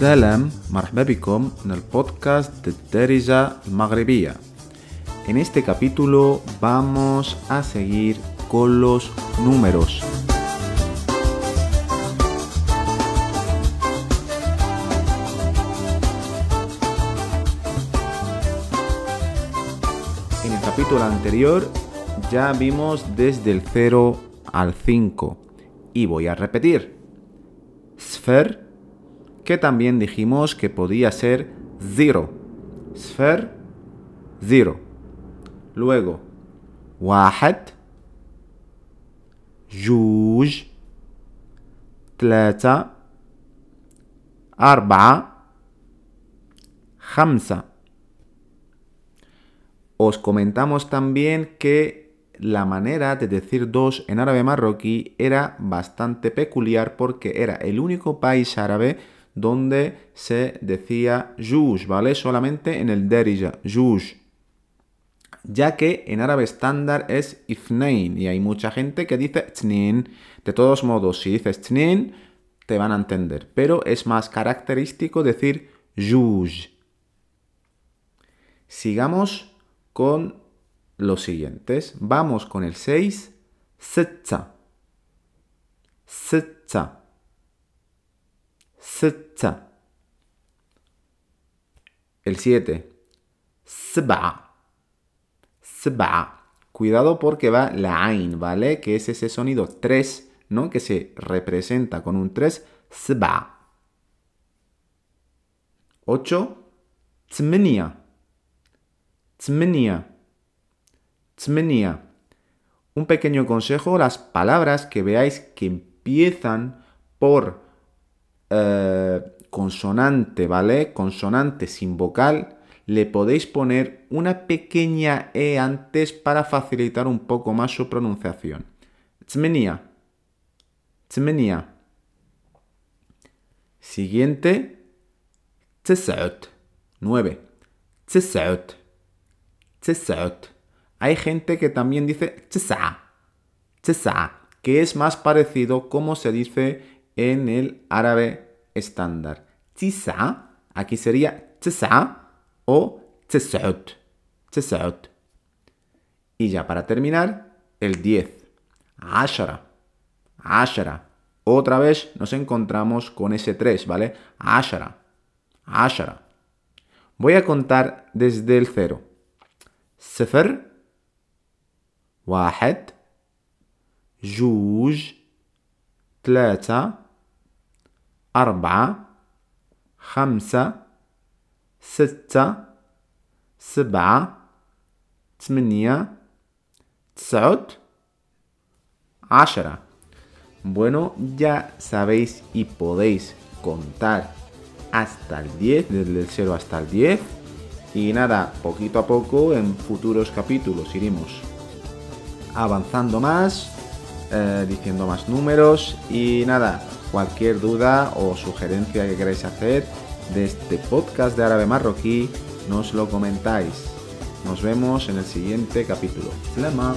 Marhaba bikum en el podcast de Terija Maghribía. En este capítulo vamos a seguir con los números. En el capítulo anterior ya vimos desde el 0 al 5 y voy a repetir. Sfer, que también dijimos que podía ser 0. Sfer, 0. Luego, واحد جوج ثلاثة أربعة خمسة Os comentamos también que la manera de decir dos en árabe marroquí era bastante peculiar porque era el único país árabe donde se decía juj, ¿vale? Solamente en el derija, juj. Ya que en árabe estándar es ifnain y hay mucha gente que dice tnin. De todos modos, si dices tnin, te van a entender. Pero es más característico decir juj. Sigamos con los siguientes. Vamos con el 6. Sitza. Sitza. Sitza. El 7. Sba. Sba. Cuidado porque va la ain, ¿vale? Que es ese sonido 3, ¿no? Que se representa con un 3. Sba. 8. Tzmenia. Tzmenia. Tzmenia. Un pequeño consejo, las palabras que veáis que empiezan por eh, consonante, ¿vale? Consonante sin vocal, le podéis poner una pequeña E antes para facilitar un poco más su pronunciación. Tzmenia. Tzmenia. Siguiente. Tsesaut. 9. Tsesaut. Tsesaut. Hay gente que también dice tsesa. Tsesa. Que es más parecido como se dice en el árabe estándar. Tsisa. Aquí sería tsesa o tsesaut. Tsesaut. Y ya para terminar, el 10. Ashara. Ashara. Otra vez nos encontramos con ese 3, ¿vale? Ashara. Ashara. Voy a contar desde el 0. صفر واحد جوج ثلاثة أربعة خمسة ستة سبعة ثمانية تسعة عشرة Bueno, ya sabéis y podéis contar hasta el 10, desde el 0 hasta el 10. Y nada, poquito a poco en futuros capítulos iremos avanzando más, eh, diciendo más números y nada, cualquier duda o sugerencia que queráis hacer de este podcast de árabe marroquí, nos lo comentáis. Nos vemos en el siguiente capítulo. Flema.